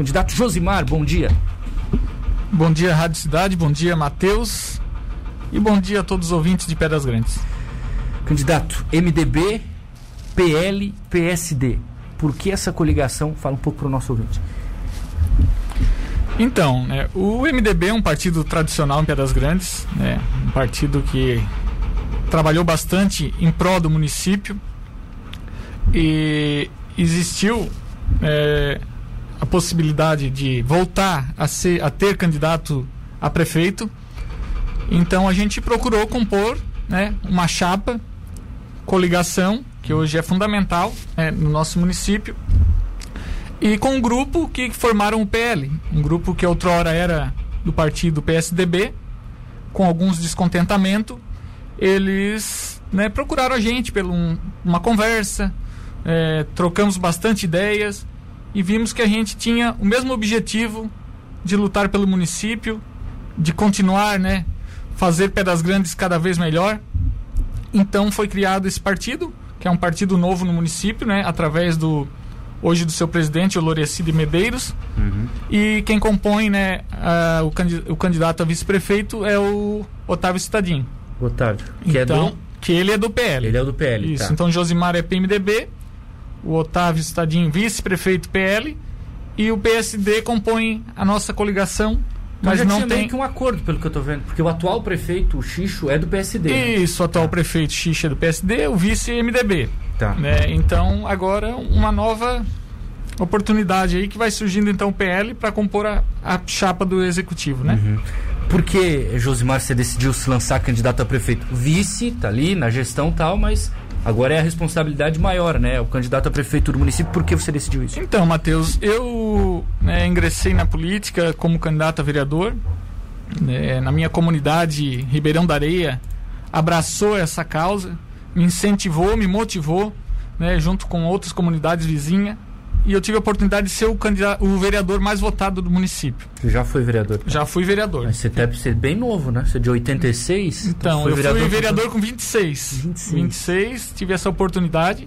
Candidato Josimar, bom dia. Bom dia, Rádio Cidade, bom dia, Matheus. E bom dia a todos os ouvintes de Pedras Grandes. Candidato, MDB, PL, PSD. Por que essa coligação? Fala um pouco para o nosso ouvinte. Então, né, o MDB é um partido tradicional em Pedras Grandes, né, um partido que trabalhou bastante em prol do município e existiu é, a possibilidade de voltar a, ser, a ter candidato a prefeito. Então a gente procurou compor né, uma chapa, coligação, que hoje é fundamental né, no nosso município, e com um grupo que formaram o PL, um grupo que outrora era do partido PSDB, com alguns descontentamentos, eles né, procuraram a gente pela um, uma conversa, é, trocamos bastante ideias e vimos que a gente tinha o mesmo objetivo de lutar pelo município, de continuar, né, fazer Pedras Grandes cada vez melhor. Então foi criado esse partido, que é um partido novo no município, né, através do hoje do seu presidente, o Lorecido Medeiros. Uhum. E quem compõe né, a, o, candidato, o, candidato a vice-prefeito é o Otávio Cittadinho. Otávio, que então, é do... que ele é do PL. Ele é do PL, Isso, tá. então Josimar é PMDB, o Otávio Cittadinho vice-prefeito PL e o PSD compõe a nossa coligação mas já não tinha tem meio que um acordo, pelo que eu tô vendo. Porque o atual prefeito, o Xixo, é do PSD. né? Isso, o atual prefeito Xixa é do PSD, o vice MDB. Tá. Né? Então, agora uma nova oportunidade aí que vai surgindo então o PL para compor a, a chapa do executivo, né? Uhum. Por que, Josimar, você decidiu se lançar candidato a prefeito? Vice, tá ali na gestão e tal, mas agora é a responsabilidade maior, né? O candidato a prefeito do município, por que você decidiu isso? Então, Matheus, eu né, ingressei na política como candidato a vereador. né, na minha comunidade, Ribeirão da Areia, abraçou essa causa, me incentivou, me motivou, né, junto com outras comunidades vizinhas. E eu tive a oportunidade de ser o, candidato, o vereador mais votado do município. Você já foi vereador? Já fui vereador. Mas você deve ser bem novo, né? Você é de 86? Então, foi eu vereador fui vereador com 26. 26. 26, tive essa oportunidade.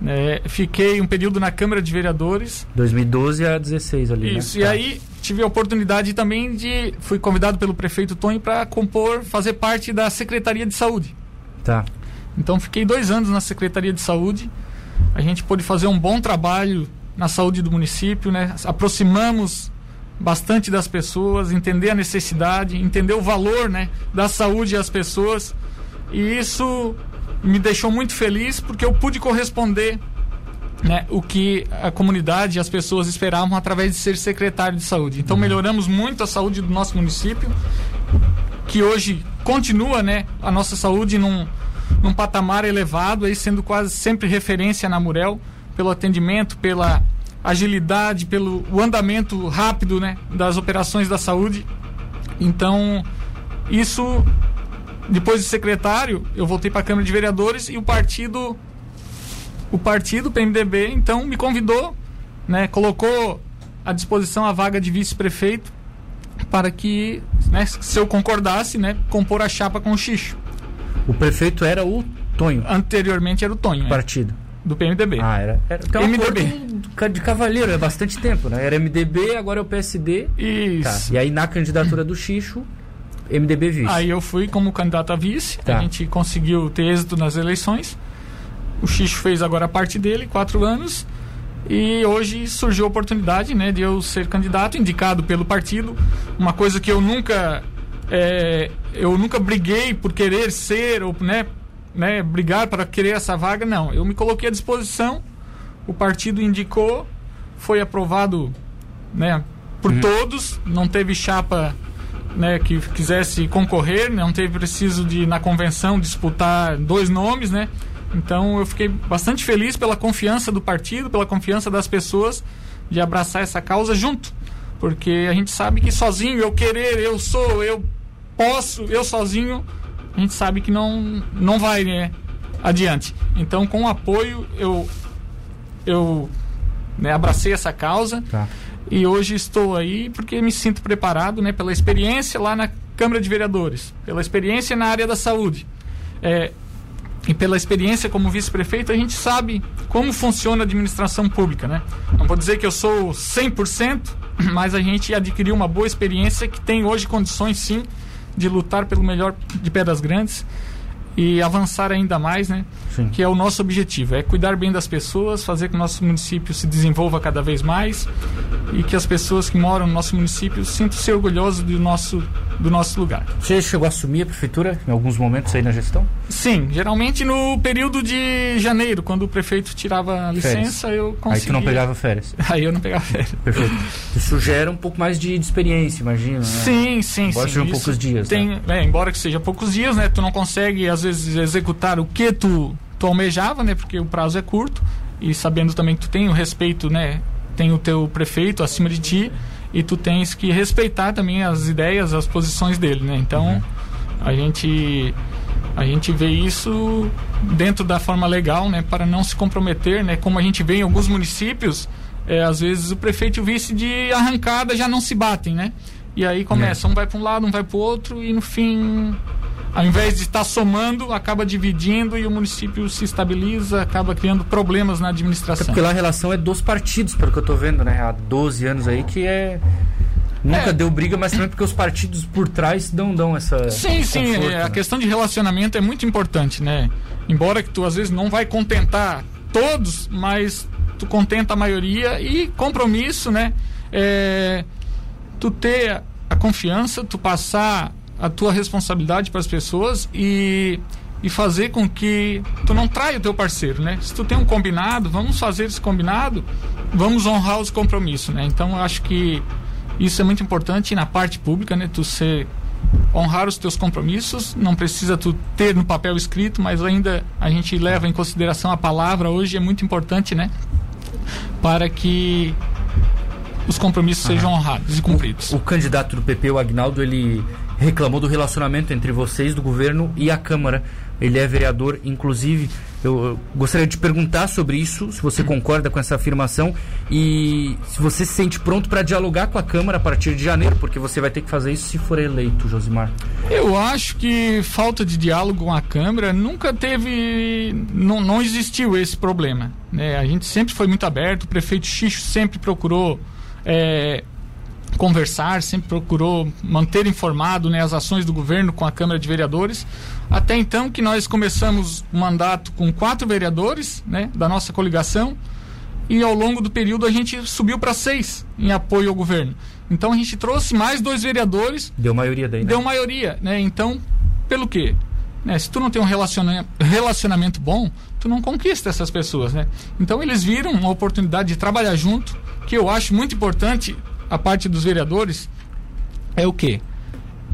né, fiquei um período na Câmara de Vereadores. 2012 a 16 ali, Isso, né? e Tá. aí tive a oportunidade também de. Fui convidado pelo prefeito Tonho para compor, fazer parte da Secretaria de Saúde. Tá. Então fiquei dois anos na Secretaria de Saúde. A gente pôde fazer um bom trabalho na saúde do município, né? Aproximamos bastante das pessoas, entender a necessidade, entender o valor, né, da saúde às pessoas. E isso me deixou muito feliz porque eu pude corresponder né, o que a comunidade e as pessoas esperavam através de ser secretário de saúde. Então melhoramos muito a saúde do nosso município, que hoje continua né, a nossa saúde num, num patamar elevado, aí sendo quase sempre referência na Murel, pelo atendimento, pela agilidade, pelo o andamento rápido né, das operações da saúde. Então, isso, depois de secretário, eu voltei para a Câmara de Vereadores e o partido o partido, PMDB, então me convidou, né, colocou à disposição a vaga de vice-prefeito para que, né, se eu concordasse, né, compor a chapa com o Xixo. O prefeito era o Tonho, Anteriormente era o Tonho, né, partido. do PMDB. Ah, era. era então, MDB. de cavaleiro, é bastante tempo, né? Era MDB, agora é o PSD. Tá. Isso. E aí na candidatura do Xixo, MDB vice. Aí eu fui como candidato a vice, Tá. a gente conseguiu ter êxito nas eleições. O Xixo fez agora a parte dele, quatro anos. E hoje surgiu a oportunidade né, de eu ser candidato, indicado pelo partido. Uma coisa que eu nunca. é, eu nunca briguei por querer ser, ou né, né, brigar para querer essa vaga, não. Eu me coloquei à disposição, o partido indicou, foi aprovado né, por todos, não teve chapa né, que quisesse concorrer, não teve preciso de na convenção disputar dois nomes, né? Então eu fiquei bastante feliz pela confiança do partido, pela confiança das pessoas de abraçar essa causa junto, porque a gente sabe que sozinho eu querer, eu sou, eu posso, eu sozinho, a gente sabe que não não vai, né, adiante. Então com o apoio eu eu né, abracei essa causa. Tá. E hoje estou aí porque me sinto preparado né, pela experiência lá na Câmara de Vereadores, pela experiência na área da saúde. É, e pela experiência como vice-prefeito, a gente sabe como funciona a administração pública, né? Não vou dizer que eu sou 100%, mas a gente adquiriu uma boa experiência que tem hoje condições, sim, de lutar pelo melhor de Pedras Grandes e avançar ainda mais, né? Sim. Que é o nosso objetivo, é cuidar bem das pessoas, fazer que o nosso município se desenvolva cada vez mais e que as pessoas que moram no nosso município sintam-se orgulhosos do nosso, do nosso lugar. Você chegou a assumir a prefeitura em alguns momentos aí na gestão? Sim, geralmente no período de janeiro, quando o prefeito tirava a licença, férias. eu conseguia... Aí tu não pegava férias? Aí eu não pegava férias. Perfeito. Isso gera um pouco mais de, de experiência, imagina, né? Sim, sim, embora sim. sejam poucos dias, tem, né? é, embora que seja poucos dias, né? Tu não consegue, às vezes, executar o que tu, tu almejava, né? Porque o prazo é curto e sabendo também que tu tem o respeito, né? Tem o teu prefeito acima de ti e tu tens que respeitar também as ideias, as posições dele, né? Então, uhum. a gente a gente vê isso dentro da forma legal, né, para não se comprometer, né, como a gente vê em alguns municípios, é, às vezes o prefeito e o vice de arrancada já não se batem, né? E aí começa, é. um vai para um lado, um vai para o outro e no fim ao invés de estar somando, acaba dividindo e o município se estabiliza, acaba criando problemas na administração. É porque lá a relação é dos partidos, pelo que eu estou vendo, né? Há 12 anos aí que é. Nunca é. deu briga, mas também porque os partidos por trás dão, dão essa. Sim, sim. Conforto, é, a né? questão de relacionamento é muito importante, né? Embora que tu às vezes não vai contentar todos, mas tu contenta a maioria e compromisso, né? É, tu ter a confiança, tu passar a tua responsabilidade para as pessoas e, e fazer com que tu não traia o teu parceiro, né? Se tu tem um combinado, vamos fazer esse combinado, vamos honrar os compromissos, né? Então eu acho que isso é muito importante na parte pública, né? Tu ser honrar os teus compromissos, não precisa tu ter no papel escrito, mas ainda a gente leva em consideração a palavra hoje é muito importante, né? Para que os compromissos sejam honrados e cumpridos. O, o candidato do PP, o Agnaldo, ele reclamou do relacionamento entre vocês, do governo e a Câmara. Ele é vereador, inclusive. Eu, gostaria de perguntar sobre isso, se você concorda com essa afirmação e se você se sente pronto para dialogar com a Câmara a partir de janeiro, porque você vai ter que fazer isso se for eleito, Josimar. Eu acho que falta de diálogo com a Câmara nunca teve. Não, não existiu esse problema. Né? A gente sempre foi muito aberto, o prefeito Xixo sempre procurou. É, conversar, sempre procurou manter informado né, as ações do governo com a Câmara de Vereadores. Até então que nós começamos o mandato com quatro vereadores né, da nossa coligação e ao longo do período a gente subiu para seis em apoio ao governo. Então a gente trouxe mais dois vereadores. Deu maioria daí, né? Deu maioria, né? Então, pelo quê? Né, se tu não tem um relacionamento, relacionamento bom, tu não conquista essas pessoas, né? Então eles viram uma oportunidade de trabalhar junto, que eu acho muito importante a parte dos vereadores é o quê?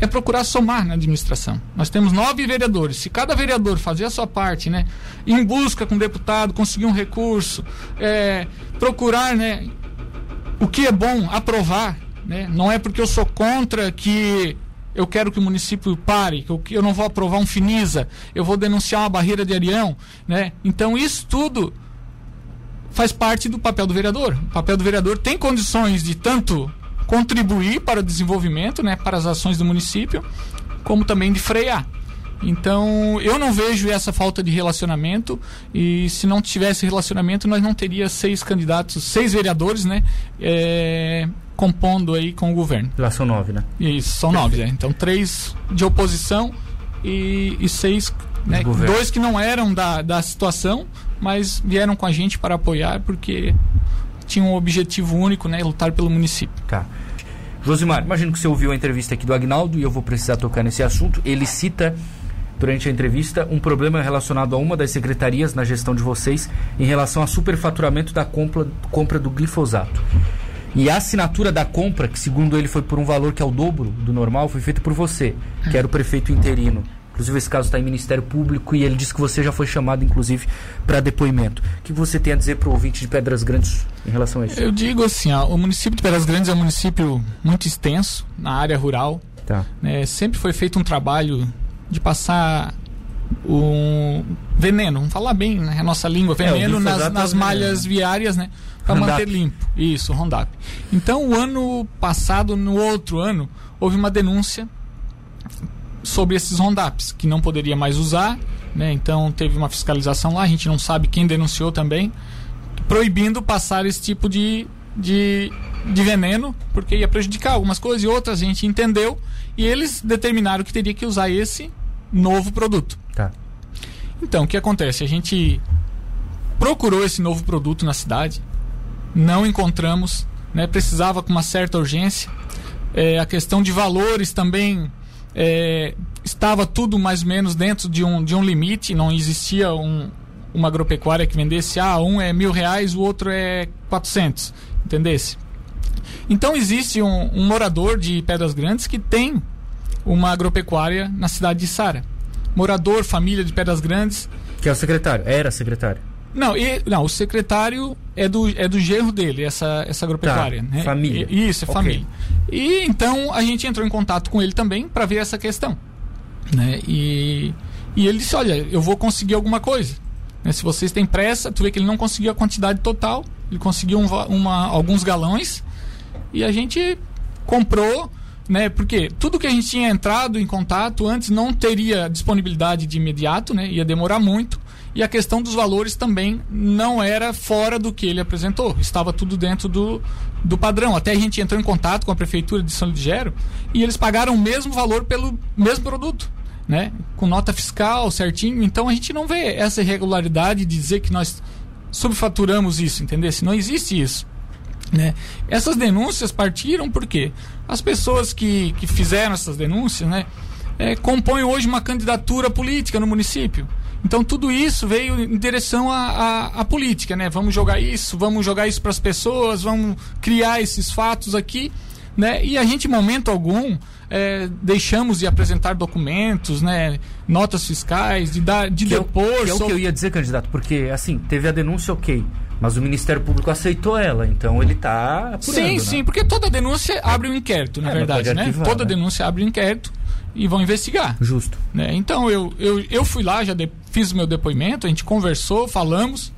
É procurar somar na administração. Nós temos nove vereadores. Se cada vereador fazer a sua parte, né, em busca com o deputado, conseguir um recurso, é, procurar, né, o que é bom, aprovar, né, não é porque eu sou contra que eu quero que o município pare, que eu, não vou aprovar um finisa, eu vou denunciar uma barreira de arião, né? Então isso tudo faz parte do papel do vereador. O papel do vereador tem condições de tanto contribuir para o desenvolvimento, né, para as ações do município, como também de frear. Então, eu não vejo essa falta de relacionamento e se não tivesse relacionamento, nós não teria seis candidatos, seis vereadores, né, é, compondo aí com o governo. Lá são nove, né? Isso, são nove, né? Então, três de oposição e, e seis, né, dois que não eram da, da situação, mas vieram com a gente para apoiar porque tinham um objetivo único, né, lutar pelo município. Tá. Josimar, imagino que você ouviu a entrevista aqui do Agnaldo e eu vou precisar tocar nesse assunto. Ele cita durante a entrevista um problema relacionado a uma das secretarias na gestão de vocês em relação ao superfaturamento da compra, compra do glifosato. E a assinatura da compra, que segundo ele foi por um valor que é o dobro do normal, foi feita por você, que era o prefeito interino. Inclusive, esse caso está em Ministério Público e ele disse que você já foi chamado, inclusive, para depoimento. O que você tem a dizer para o ouvinte de Pedras Grandes em relação a isso? Eu digo assim: ó, o município de Pedras Grandes é um município muito extenso na área rural. Tá. Né, sempre foi feito um trabalho de passar um veneno, vamos falar bem né, a nossa língua, é, veneno é, nas, nas malhas viárias, né? Para manter limpo. Isso, Rondap. Então, o ano passado, no outro ano, houve uma denúncia sobre esses rondaps, que não poderia mais usar, né? Então teve uma fiscalização lá, a gente não sabe quem denunciou também, proibindo passar esse tipo de, de, de veneno, porque ia prejudicar algumas coisas e outras a gente entendeu, e eles determinaram que teria que usar esse novo produto. Tá. Então, o que acontece? A gente procurou esse novo produto na cidade, não encontramos, né? precisava com uma certa urgência. É, a questão de valores também é, estava tudo mais ou menos dentro de um, de um limite, não existia um, uma agropecuária que vendesse, ah, um é mil reais, o outro é quatrocentos, entendesse? Então existe um, um morador de Pedras Grandes que tem uma agropecuária na cidade de Sara. Morador, família de Pedras Grandes. Que é o secretário, era secretário. Não, e, não, o secretário é do, é do genro dele, essa, essa agropecuária. Tá, né? família. E, isso, é Ok. família. E então a gente entrou em contato com ele também para ver essa questão. Né? E, e ele disse: Olha, eu vou conseguir alguma coisa. Né? Se vocês têm pressa, tu vê que ele não conseguiu a quantidade total, ele conseguiu um uma, alguns galões e a gente comprou. Né, porque tudo que a gente tinha entrado em contato antes não teria disponibilidade de imediato, né, ia demorar muito. E a questão dos valores também não era fora do que ele apresentou. Estava tudo dentro do, do padrão. Até a gente entrou em contato com a prefeitura de São Ligério e eles pagaram o mesmo valor pelo mesmo produto. Né? Com nota fiscal certinho. Então a gente não vê essa irregularidade de dizer que nós subfaturamos isso, entendeu? Não existe isso. Né? Essas denúncias partiram porque as pessoas que, que fizeram essas denúncias né, é, compõem hoje uma candidatura política no município. Então tudo isso veio em direção à, política, né? Vamos jogar isso, vamos jogar isso para as pessoas, vamos criar esses fatos aqui, né? E a gente, em momento algum, é, deixamos de apresentar documentos, né? Notas fiscais, de dar, de Que é, depor. que é o que eu ia dizer, candidato, porque assim, teve a denúncia, ok. Mas o Ministério Público aceitou ela, então ele está apurando, Sim, né? sim, porque toda denúncia abre um inquérito, na É, verdade, né? arquivar, Toda né? denúncia abre um inquérito e vão investigar. Justo. né? Então eu, eu, eu fui lá, já de- fiz o meu depoimento, a gente conversou, falamos.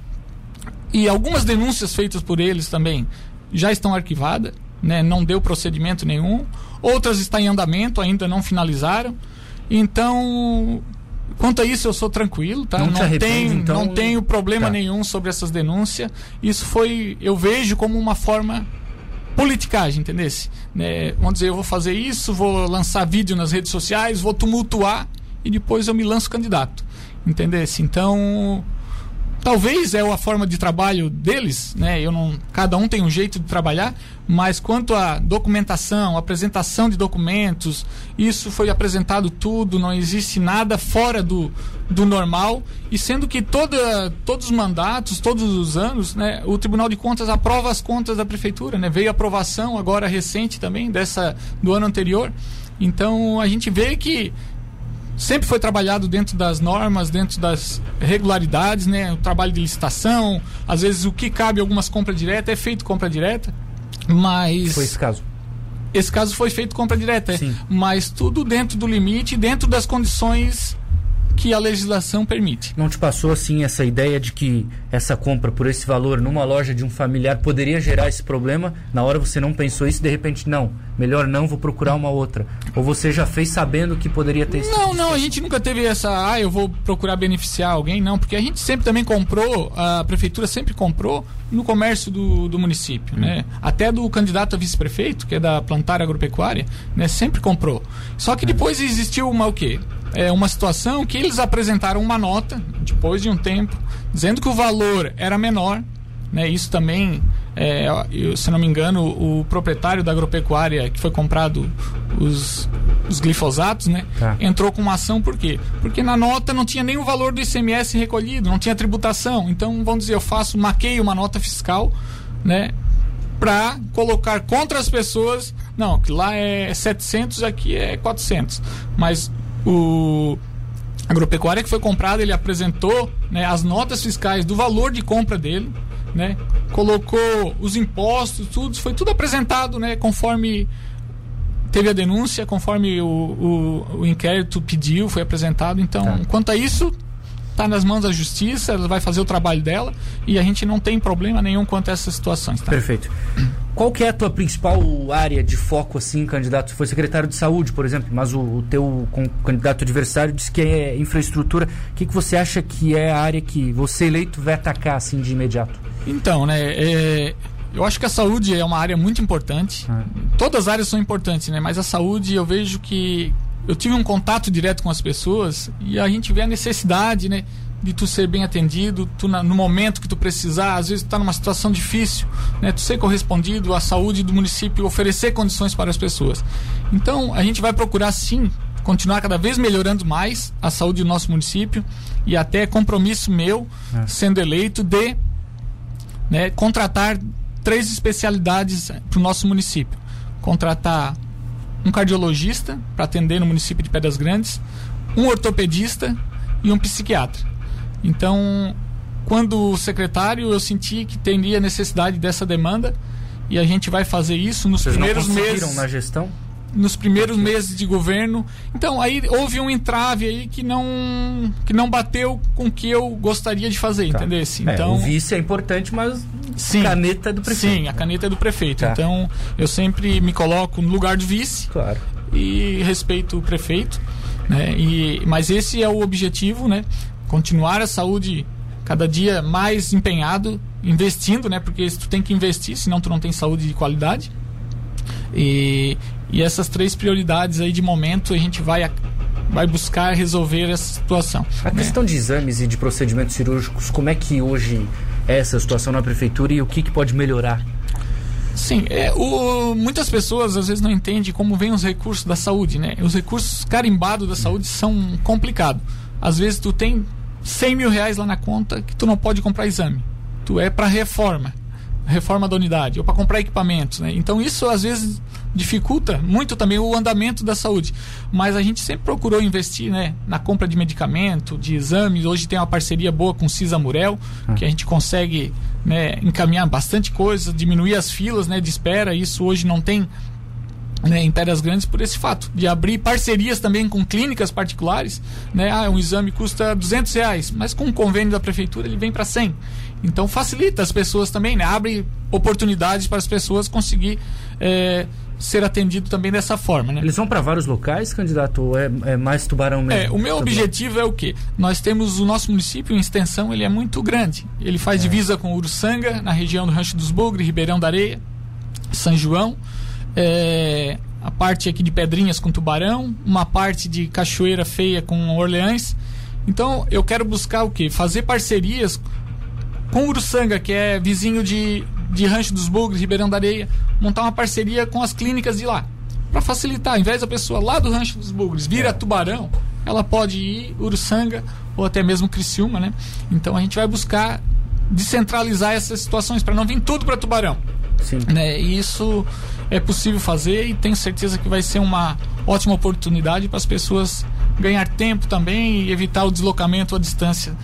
E algumas denúncias feitas por eles também já estão arquivadas, né? não deu procedimento nenhum. Outras estão em andamento, ainda não finalizaram. Então, quanto a isso, eu sou tranquilo, tá? Não te não, arrepende, tenho, então? não tenho problema Tá. nenhum sobre essas denúncias. Isso foi, eu vejo como uma forma politicagem, entendeu? Né? Vamos dizer, eu vou fazer isso, vou lançar vídeo nas redes sociais, vou tumultuar e depois eu me lanço candidato, entendeu? Então, talvez é a forma de trabalho deles, né? Eu não, cada um tem um jeito de trabalhar, mas quanto à documentação, apresentação de documentos, isso foi apresentado tudo, não existe nada fora do, do normal, e sendo que toda, todos os mandatos, todos os anos, né, o Tribunal de Contas aprova as contas da prefeitura, né? Veio aprovação agora recente também dessa do ano anterior. Então a gente vê que sempre foi trabalhado dentro das normas, dentro das regularidades, né? O trabalho de licitação, às vezes o que cabe algumas compras diretas é feito compra direta, mas Foi esse caso. esse caso foi feito compra direta, é. Sim. mas tudo dentro do limite, dentro das condições que a legislação permite. Não te passou assim essa ideia de que essa compra por esse valor numa loja de um familiar poderia gerar esse problema? Na hora você não pensou isso, de repente não, melhor não, vou procurar uma outra. Ou você já fez sabendo que poderia ter esse Não, tipo não, a gente nunca teve essa, ah, eu vou procurar beneficiar alguém, não, porque a gente sempre também comprou, a prefeitura sempre comprou no comércio do, do município, né? Até do candidato a vice-prefeito, que é da Plantar Agropecuária, né? Sempre comprou. Só que depois existiu uma o quê? É uma situação que eles apresentaram uma nota, depois de um tempo, dizendo que o valor era menor, né? Isso também, é, eu, se não me engano, o proprietário da agropecuária que foi comprado os, os glifosatos, né? Tá. Entrou com uma ação por quê? Porque na nota não tinha nem o valor do ICMS recolhido, não tinha tributação. Então, vamos dizer, eu faço, maqueio uma nota fiscal, né? Para colocar contra as pessoas, não, que lá é 700, aqui é 400. Mas o agropecuária que foi comprado, ele apresentou né, as notas fiscais do valor de compra dele, né? Colocou os impostos, tudo, foi tudo apresentado, né? Conforme teve a denúncia, conforme o, o, o inquérito pediu, foi apresentado. Então, Tá. quanto a isso, está nas mãos da justiça, ela vai fazer o trabalho dela e a gente não tem problema nenhum quanto a essas situações. Tá? Perfeito. Qual que é a tua principal área de foco, assim, candidato? Você foi secretário de saúde, por exemplo, mas o, o teu com, candidato adversário disse que é infraestrutura. O que, que você acha que é a área que você eleito vai atacar, assim, de imediato? Então, né, é, eu acho que a saúde é uma área muito importante. Ah. Todas as áreas são importantes, né, mas a saúde eu vejo que eu tive um contato direto com as pessoas e a gente vê a necessidade, né, de tu ser bem atendido, tu na, no momento que tu precisar, às vezes tu tá numa situação difícil, né, tu ser correspondido, à saúde do município oferecer condições para as pessoas. Então, a gente vai procurar sim continuar cada vez melhorando mais a saúde do nosso município e até compromisso meu, é. sendo eleito, de né, contratar três especialidades para o nosso município. Contratar um cardiologista para atender no município de Pedras Grandes, um ortopedista e um psiquiatra. Então, quando secretário, eu senti que teria necessidade dessa demanda e a gente vai fazer isso nos Vocês primeiros não meses. na gestão? Nos primeiros meses de governo. Então, aí houve um entrave aí que não que não bateu com o que eu gostaria de fazer, tá. entendeu? Então, é, o vice é importante, mas sim, a caneta é do prefeito. Sim, a caneta é do prefeito. Tá. Então, eu sempre me coloco no lugar de vice. Claro. E respeito o prefeito. Né? E, mas esse é o objetivo, né? Continuar a saúde cada dia mais empenhado, investindo, né? Porque tu tem que investir, senão tu não tem saúde de qualidade. E, e essas três prioridades aí de momento a gente vai vai buscar resolver essa situação. A né? questão de exames e de procedimentos cirúrgicos, como é que hoje é essa situação na prefeitura e o que, que pode melhorar? Sim, é, o, muitas pessoas às vezes não entendem como vêm os recursos da saúde, né? Os recursos carimbados da saúde são complicados. Às vezes tu tem 100 mil reais lá na conta que tu não pode comprar exame. Tu é para reforma, reforma da unidade, ou para comprar equipamentos. Né? Então isso às vezes dificulta muito também o andamento da saúde. Mas a gente sempre procurou investir né, na compra de medicamento, de exames. Hoje tem uma parceria boa com o Cisa Murel, ah. que a gente consegue né, encaminhar bastante coisa, diminuir as filas né, de espera. Isso hoje não tem né, em Pedras Grandes por esse fato de abrir parcerias também com clínicas particulares, né? Ah, um exame custa 200 reais, mas com o convênio da prefeitura ele vem para 100. Então facilita as pessoas também, né? Abre oportunidades para as pessoas conseguir é, ser atendido também dessa forma, né? Eles vão para vários locais, candidato, ou é, é mais Tubarão mesmo? É, o meu objetivo é o quê? Nós temos o nosso município em extensão, ele é muito grande. Ele faz é. divisa com Uruçanga, na região do Rancho dos Bugre, Ribeirão da Areia, São João, é, a parte aqui de Pedrinhas com Tubarão, uma parte de Cachoeira Feia com Orleans. Então eu quero buscar o que? Fazer parcerias com Uruçanga, que é vizinho de, de Rancho dos Bugres, Ribeirão da Areia, montar uma parceria com as clínicas de lá. Para facilitar, ao invés da pessoa lá do Rancho dos Bugres vir a Tubarão, ela pode ir Uruçanga ou até mesmo Criciúma, né? Então a gente vai buscar descentralizar essas situações para não vir tudo para Tubarão. Sim. Né? E isso é possível fazer e tenho certeza que vai ser uma ótima oportunidade para as pessoas ganhar tempo também e evitar o deslocamento à distância.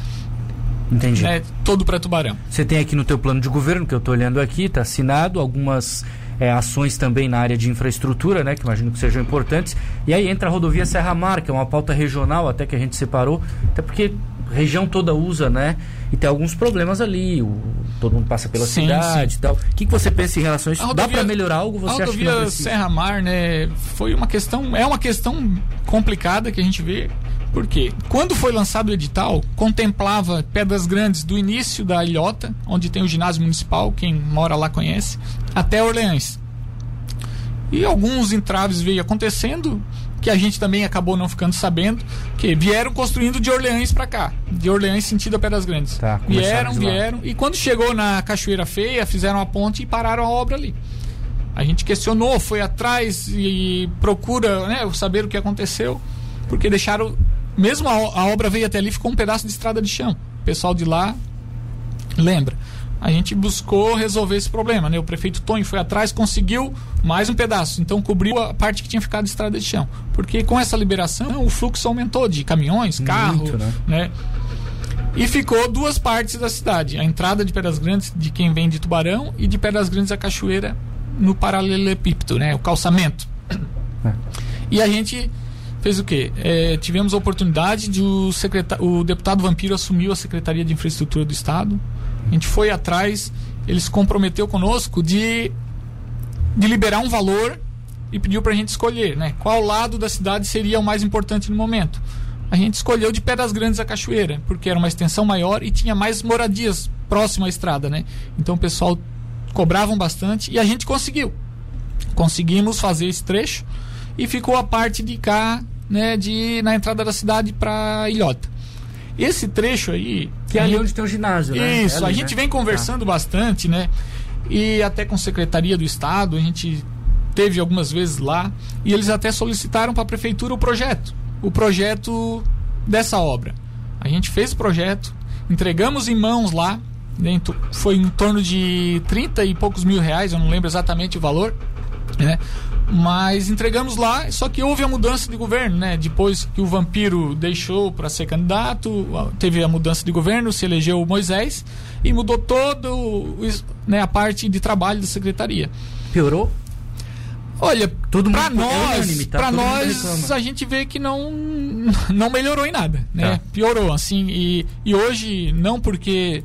Entendi. Né, todo para Tubarão. Você tem aqui no teu plano de governo, que eu estou olhando aqui, está assinado, algumas é, ações também na área de infraestrutura, né, que imagino que sejam importantes. E aí entra a rodovia Serra Mar, que é uma pauta regional até que a gente separou, até porque região toda usa, né? E tem alguns problemas ali, o, todo mundo passa pela sim, cidade sim. e tal. O que, que você pensa em relação a isso? Rodovia, Dá para melhorar algo? Você a rodovia acha que Serra Mar, né? Foi uma questão, é uma questão complicada que a gente vê. Porque quando foi lançado o edital, contemplava Pedras Grandes do início da ilhota, onde tem o ginásio municipal, quem mora lá conhece, até Orleans. E alguns entraves veio acontecendo, que a gente também acabou não ficando sabendo, que vieram construindo de Orleans para cá, de Orleans sentido a Pedras Grandes. Tá, vieram, vieram, e quando chegou na Cachoeira Feia, fizeram a ponte e pararam a obra ali. A gente questionou, foi atrás e procura né, saber o que aconteceu, porque deixaram. Mesmo a, a obra veio até ali, ficou um pedaço de estrada de chão. O pessoal de lá lembra a gente buscou resolver esse problema, né? O prefeito Tonho foi atrás, conseguiu mais um pedaço, então cobriu a parte que tinha ficado de estrada de chão. Porque com essa liberação, o fluxo aumentou de caminhões, carro, né? né? E ficou duas partes da cidade, a entrada de Pedras Grandes de quem vem de Tubarão e de Pedras Grandes a Cachoeira no paralelepípedo, né? O calçamento. É. E a gente fez o quê? É, tivemos a oportunidade de o, secretar... o deputado Vampiro assumiu a Secretaria de Infraestrutura do Estado a gente foi atrás, ele se comprometeu conosco de de liberar um valor e pediu para a gente escolher, né? Qual lado da cidade seria o mais importante no momento? A gente escolheu de Pedras Grandes a Cachoeira, porque era uma extensão maior e tinha mais moradias próximo à estrada, né? Então o pessoal cobravam bastante e a gente conseguiu. Conseguimos fazer esse trecho e ficou a parte de cá, né, de na entrada da cidade para Ilhota. Esse trecho aí, que é ali onde tem o ginásio, né? Isso, é ali, a gente né? vem conversando tá. bastante, né? E até com a Secretaria do Estado, a gente teve algumas vezes lá e eles até solicitaram para a prefeitura o projeto, o projeto dessa obra. A gente fez o projeto, entregamos em mãos lá, dentro, foi em torno de 30 e poucos mil reais, eu não lembro exatamente o valor, né? Mas entregamos lá, só que houve a mudança de governo, né? Depois que o Vampiro deixou para ser candidato, teve a mudança de governo, se elegeu o Moisés e mudou todo né, a parte de trabalho da secretaria. Piorou? Olha, tudo para nós, tá? para nós a gente vê que não não melhorou em nada, né? Tá. Piorou assim e, e hoje não porque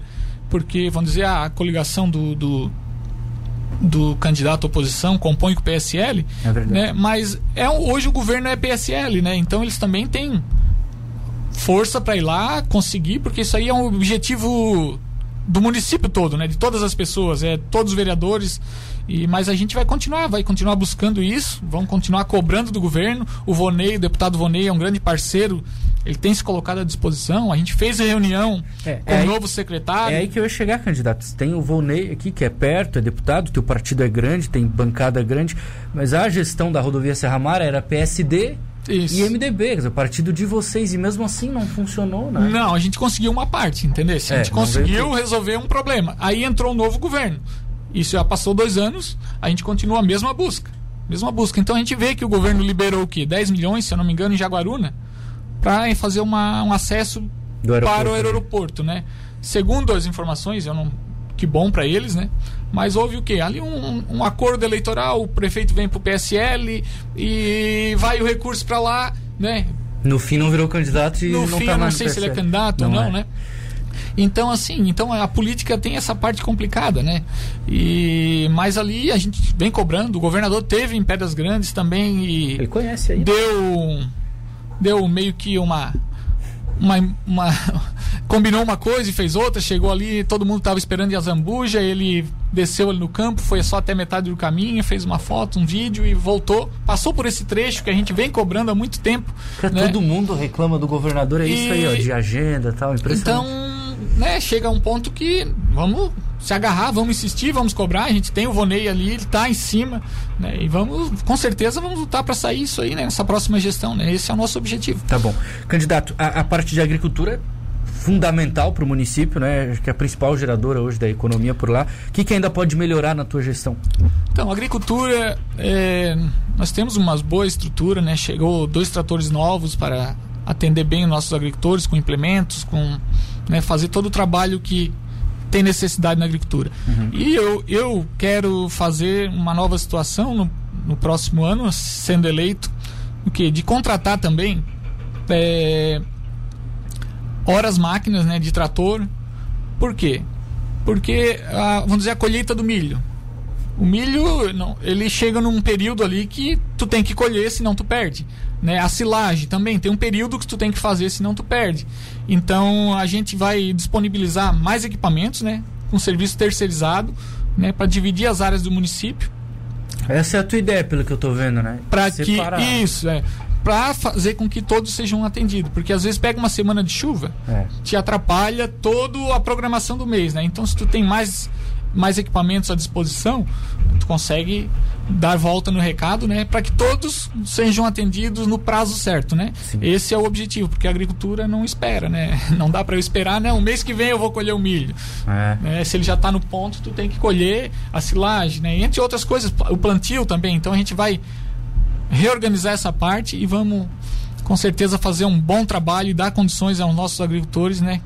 porque vamos dizer a coligação do, do do candidato à oposição compõe com o PSL, é né? Mas é hoje o governo é PSL, né? Então eles também têm força para ir lá conseguir, porque isso aí é um objetivo do município todo, né? De todas as pessoas, é todos os vereadores. E, mas a gente vai continuar, vai continuar buscando isso, vamos continuar cobrando do governo. O Vonei, o deputado Vonei, é um grande parceiro, ele tem se colocado à disposição. A gente fez a reunião é, com é o novo secretário. É aí que eu ia chegar, candidato. Tem o Vonei aqui, que é perto, é deputado, teu partido é grande, tem bancada grande, mas a gestão da rodovia Serra Mara era PSD isso. E MDB, quer dizer, o partido de vocês, e mesmo assim não funcionou, né? Não, a gente conseguiu uma parte, entendeu? A gente é, conseguiu resolver um problema. Aí entrou um novo governo. Isso já passou dois anos, a gente continua a mesma busca. Mesma busca. Então a gente vê que o governo liberou o quê? 10 milhões, se eu não me engano, em Jaguaruna, para fazer uma, um acesso para o aeroporto, né? Segundo as informações, eu não que bom para eles, né? Mas houve o quê? Ali um, um acordo eleitoral, o prefeito vem pro PSL e vai o recurso para lá, né? No fim não virou candidato e no não fim, tá não sei se ele é candidato não ou não, é. né? Então, assim, então a política tem essa parte complicada, né? E, mas ali a gente vem cobrando, o governador teve em Pedras Grandes também e. Ele conhece aí. Deu. Deu meio que uma uma, uma combinou uma coisa e fez outra, chegou ali, todo mundo estava esperando em Azambuja, ele desceu ali no campo, foi só até metade do caminho, fez uma foto, um vídeo e voltou. Passou por esse trecho que a gente vem cobrando há muito tempo. Né? Todo mundo reclama do governador, é e... isso aí, ó, de agenda e tal. Então, né, chega um ponto que vamos se agarrar, vamos insistir, vamos cobrar. A gente tem o Vonei ali, ele está em cima, né? E vamos, com certeza, vamos lutar para sair isso aí, né? Nessa próxima gestão, né? Esse é o nosso objetivo. Tá bom. Candidato, a, a parte de agricultura fundamental para o município, né? Acho que é a principal geradora hoje da economia por lá. O que, que ainda pode melhorar na tua gestão? Então, agricultura, é, nós temos uma boa estrutura, né? Chegou dois tratores novos para atender bem os nossos agricultores com implementos, com né, fazer todo o trabalho que tem necessidade na agricultura. Uhum. E eu, eu quero fazer uma nova situação no, no próximo ano, sendo eleito, o que de contratar também é, horas máquinas né, de trator. Por quê? Porque, a, vamos dizer, a colheita do milho. O milho, não, ele chega num período ali que tu tem que colher, senão tu perde. Né? A silagem também tem um período que tu tem que fazer, senão tu perde. Então a gente vai disponibilizar mais equipamentos, né? Com serviço terceirizado, né? Para dividir as áreas do município. Essa é a tua ideia, pelo que eu estou vendo, né? Para que isso é para fazer com que todos sejam atendidos, porque às vezes pega uma semana de chuva, é. te atrapalha toda a programação do mês, né? Então se tu tem mais mais equipamentos à disposição, tu consegue dar volta no recado, né, para que todos sejam atendidos no prazo certo, né? Sim. Esse é o objetivo, porque a agricultura não espera, né? Não dá para eu esperar, né? O mês que vem eu vou colher o milho. É. Né? Se ele já está no ponto, tu tem que colher a silagem, né? Entre outras coisas, o plantio também. Então a gente vai reorganizar essa parte e vamos com certeza fazer um bom trabalho e dar condições aos nossos agricultores, né,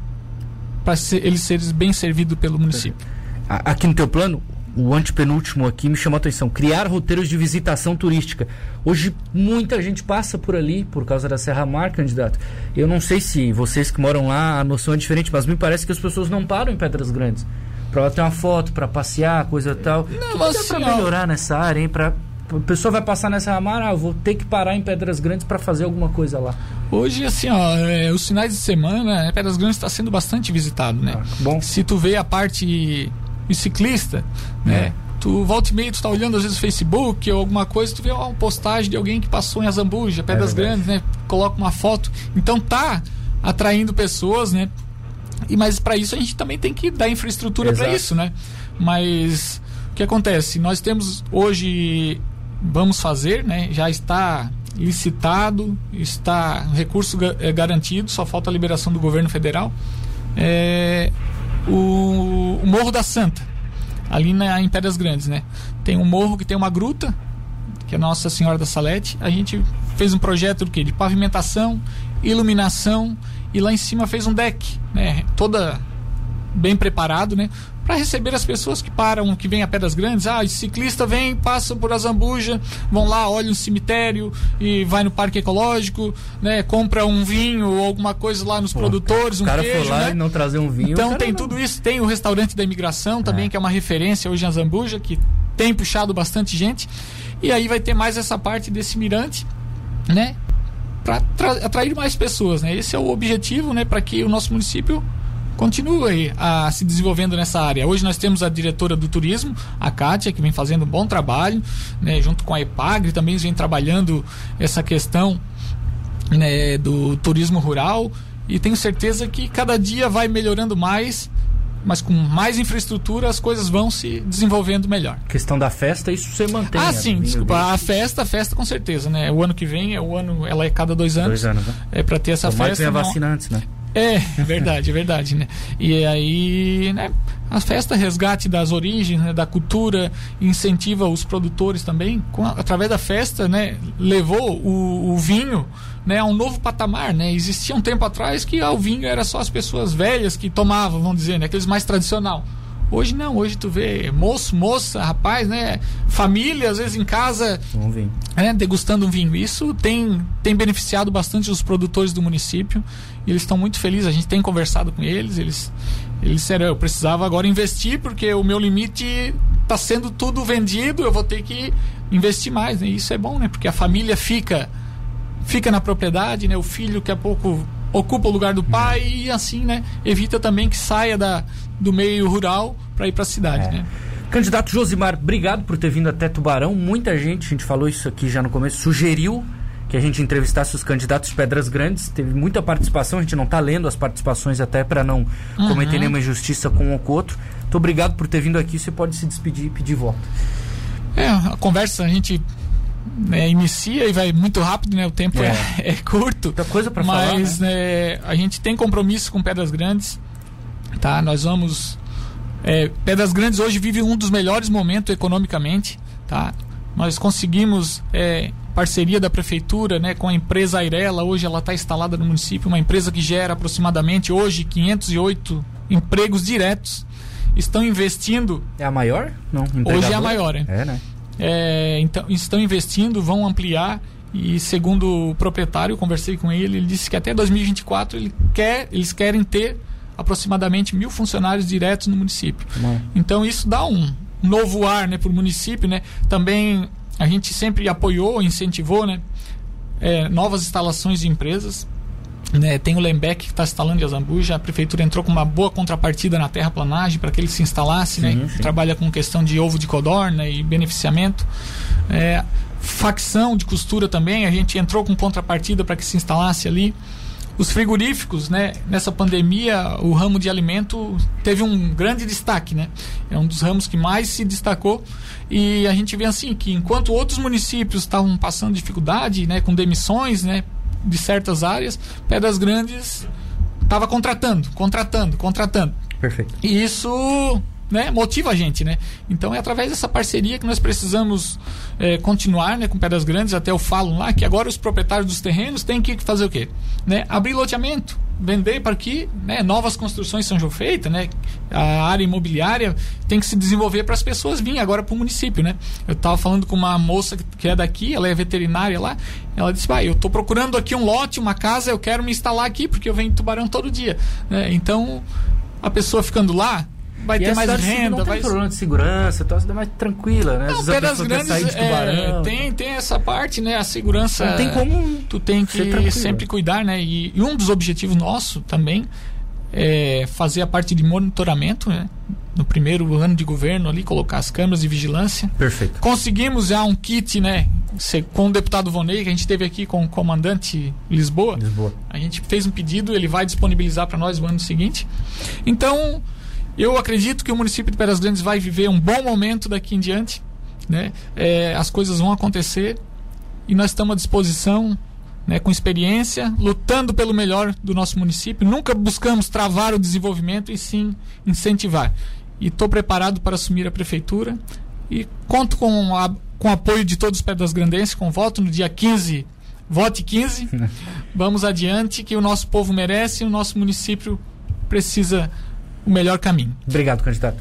para eles serem bem servidos pelo município. Aqui no teu plano, o antepenúltimo aqui me chamou a atenção. Criar roteiros de visitação turística. Hoje muita gente passa por ali por causa da Serra Mar, candidato. Eu não sei se vocês que moram lá a noção é diferente, mas me parece que as pessoas não param em Pedras Grandes. para ter uma foto, para passear, coisa tal. Não, mas pra assim, ó, melhorar nessa área, hein? Pra, a pessoa vai passar nessa ramada, ah, vou ter que parar em Pedras Grandes para fazer alguma coisa lá. Hoje, assim, ó, é, os finais de semana, né, Pedras Grandes está sendo bastante visitado, né? Ah, bom. Se tu vê a parte de ciclista, né? Tu volta e meia, tu tá olhando às vezes o Facebook ou alguma coisa, tu vê uma postagem de alguém que passou em Azambuja, Pedras verdade. Grandes, né? Coloca uma foto. Então tá atraindo pessoas, né? E mas para isso a gente também tem que dar infraestrutura para isso, né? Mas o que acontece? Nós temos hoje vamos fazer, né? Já está licitado, está recurso eh, garantido, só falta a liberação do governo federal. É, o, Morro da Santa, ali na, em Pedras Grandes, né? Tem um morro que tem uma gruta, que é Nossa Senhora da Salete. A gente fez um projeto do quê? De pavimentação, iluminação e lá em cima fez um deck, né? Toda bem preparado, né? Para receber as pessoas que param, que vêm a Pedras Grandes. Ah, o ciclista vem, passa por Azambuja, vão lá, olha um cemitério e vai no parque ecológico, né? Compra um vinho ou alguma coisa lá nos produtores, o um cara queijo, for lá né? e não trazer um vinho. Então tem não- tudo isso, tem o restaurante da imigração também, É. que é uma referência hoje em Azambuja, que tem puxado bastante gente. E aí vai ter mais essa parte desse mirante, né? Para atrair mais pessoas, né? Esse é o objetivo, né? Para que o nosso município continue a se desenvolvendo nessa área. Hoje nós temos a diretora do turismo, a Kátia, que vem fazendo um bom trabalho, né? Junto com a EPAGRE também vem trabalhando essa questão né, do turismo rural e tenho certeza que cada dia vai melhorando mais, mas com mais infraestrutura as coisas vão se desenvolvendo melhor. Questão da festa, isso você mantém. ah, sim, desculpa, dele. a festa, a festa com certeza, né? O ano que vem é o ano, ela é cada dois anos. Dois anos, né? É para ter essa Tomara festa. venha não- vacina antes, né? É, é verdade, é verdade, né? E aí, né, a festa resgate das origens, né, da cultura, incentiva os produtores também, com através da festa, né, levou o, o vinho, né, a um novo patamar, né? Existia um tempo atrás que ah, o vinho era só as pessoas velhas que tomavam, vamos dizer, né, aqueles mais tradicional. Hoje não, hoje tu vê moço, moça, rapaz, né? Família, às vezes em casa, Vamos vir. né, degustando um vinho. Isso tem, tem beneficiado bastante os produtores do município e eles estão muito felizes. A gente tem conversado com eles. Eles, eles disseram: eu precisava agora investir porque o meu limite está sendo tudo vendido. Eu vou ter que investir mais. Né? E isso é bom, né? Porque a família fica fica na propriedade, né? O filho daqui a pouco ocupa o lugar do pai e assim, né? Evita também que saia da, do meio rural para ir para a cidade, É. né? Candidato Josimar, obrigado por ter vindo até Tubarão. Muita gente, a gente falou isso aqui já no começo, sugeriu que a gente entrevistasse os candidatos de Pedras Grandes. Teve muita participação, a gente não está lendo as participações até para não Uhum. cometer nenhuma injustiça com um ou com o outro. Muito obrigado por ter vindo aqui. Você pode se despedir e pedir voto. É, a conversa a gente né, inicia e vai muito rápido, né? O tempo é, é curto. Muita coisa para falar. Mas né? né, a gente tem compromisso com Pedras Grandes, tá? Nós vamos. é, Pedras Grandes hoje vive um dos melhores momentos economicamente, tá? Nós conseguimos é, parceria da prefeitura, né, com a empresa Airela. Hoje ela está instalada no município, uma empresa que gera aproximadamente hoje 508 empregos diretos. Estão investindo É a maior? Não. Hoje é a empregador? maior, é. É, né? É, então, estão investindo, vão ampliar e segundo o proprietário, eu conversei com ele, ele disse que até 2024 ele quer, eles querem ter aproximadamente mil funcionários diretos no município. Bom. Então isso dá um novo ar né, para o município. Né? Também a gente sempre apoiou, incentivou né, é, novas instalações de empresas. Né, tem o Lembeck que está instalando em Azambuja, a prefeitura entrou com uma boa contrapartida na terraplanagem para que ele se instalasse, Sim, né, sim. trabalha com questão de ovo de codorna e beneficiamento. É, facção de costura também, a gente entrou com contrapartida para que se instalasse ali. Os frigoríficos, né, nessa pandemia, o ramo de alimento teve um grande destaque, né? É um dos ramos que mais se destacou e a gente vê assim que enquanto outros municípios estavam passando dificuldade, né, com demissões, né, de certas áreas, Pedras Grandes estava contratando, contratando, contratando. Perfeito. E isso né, motiva a gente, né? Então é através dessa parceria que nós precisamos é, continuar né, com Pedras Grandes. Até eu falo lá que agora os proprietários dos terrenos têm que fazer o quê? Né? Abrir loteamento, vender para que né, novas construções sejam feitas, né? A área imobiliária tem que se desenvolver para as pessoas virem agora para o município, né? Eu estava falando com uma moça que é daqui, ela é veterinária lá, ela disse, vai, eu estou procurando aqui um lote, uma casa, eu quero me instalar aqui porque eu venho em Tubarão todo dia, né? Então a pessoa ficando lá vai e ter mais renda. Não vai tem problema de segurança, então a cidade é mais tranquila, né? Não, Pedras Grandes é, tem, tem essa parte, né? A segurança. Não tem como Tu tem que sempre cuidar, né? E, e um dos objetivos nosso também é fazer a parte de monitoramento, né? No primeiro ano de governo ali, colocar as câmeras de vigilância. Perfeito. Conseguimos já um kit, né? Com o deputado Vonei, que a gente teve aqui com o comandante Lisboa. Lisboa. A gente fez um pedido, ele vai disponibilizar para nós no ano seguinte. Então, eu acredito que o município de Pedras Grandes vai viver um bom momento daqui em diante. Né? É, as coisas vão acontecer e nós estamos à disposição, né, com experiência, lutando pelo melhor do nosso município. Nunca buscamos travar o desenvolvimento e sim incentivar. E estou preparado para assumir a prefeitura e conto com, a, com o apoio de todos os Pedras Grandenses, com voto no dia 15. Vote 15. Vamos adiante, que o nosso povo merece e o nosso município precisa o melhor caminho. Obrigado, candidato.